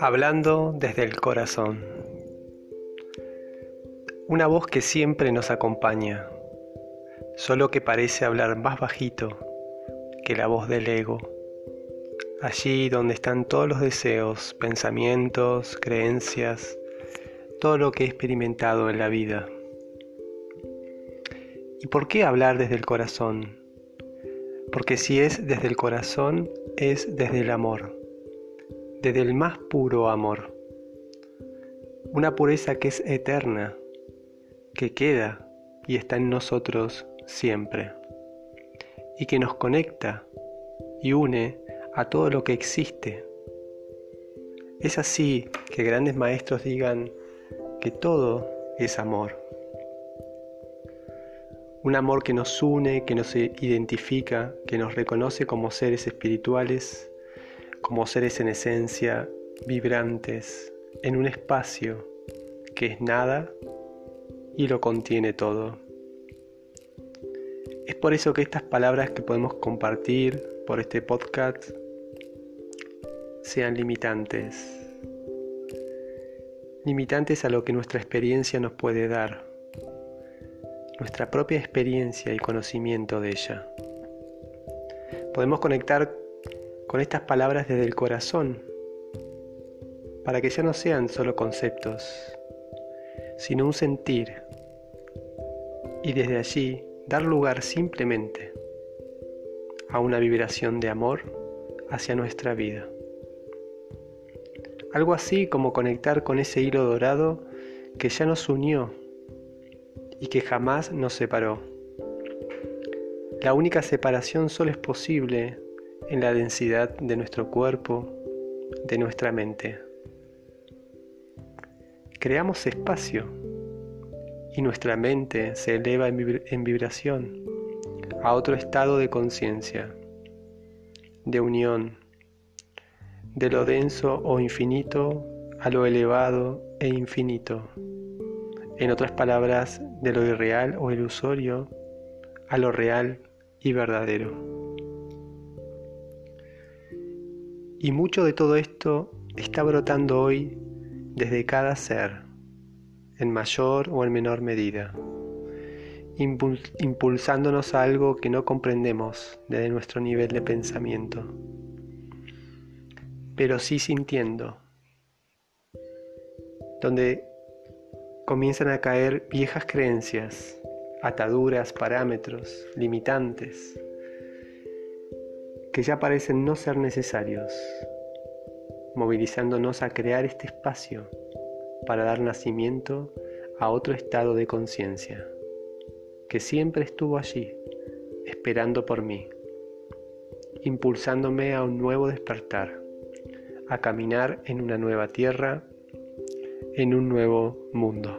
Hablando desde el corazón. Una voz que siempre nos acompaña, solo que parece hablar más bajito que la voz del ego. Allí donde están todos los deseos, pensamientos, creencias, todo lo que he experimentado en la vida. ¿Y por qué hablar desde el corazón? Porque si es desde el corazón, es desde el amor desde el más puro amor. Una pureza que es eterna, que queda y está en nosotros siempre, y que nos conecta y une a todo lo que existe. Es así que grandes maestros digan que todo es amor. Un amor que nos une, que nos identifica, que nos reconoce como seres espirituales como seres en esencia vibrantes en un espacio que es nada y lo contiene todo. Es por eso que estas palabras que podemos compartir por este podcast sean limitantes. Limitantes a lo que nuestra experiencia nos puede dar. Nuestra propia experiencia y conocimiento de ella. Podemos conectar con estas palabras desde el corazón, para que ya no sean solo conceptos, sino un sentir, y desde allí dar lugar simplemente a una vibración de amor hacia nuestra vida. Algo así como conectar con ese hilo dorado que ya nos unió y que jamás nos separó. La única separación solo es posible en la densidad de nuestro cuerpo, de nuestra mente. Creamos espacio y nuestra mente se eleva en vibración a otro estado de conciencia, de unión, de lo denso o infinito a lo elevado e infinito. En otras palabras, de lo irreal o ilusorio a lo real y verdadero. Y mucho de todo esto está brotando hoy desde cada ser, en mayor o en menor medida, impulsándonos a algo que no comprendemos desde nuestro nivel de pensamiento, pero sí sintiendo, donde comienzan a caer viejas creencias, ataduras, parámetros, limitantes, que ya parecen no ser necesarios, movilizándonos a crear este espacio para dar nacimiento a otro estado de conciencia, que siempre estuvo allí, esperando por mí, impulsándome a un nuevo despertar, a caminar en una nueva tierra, en un nuevo mundo.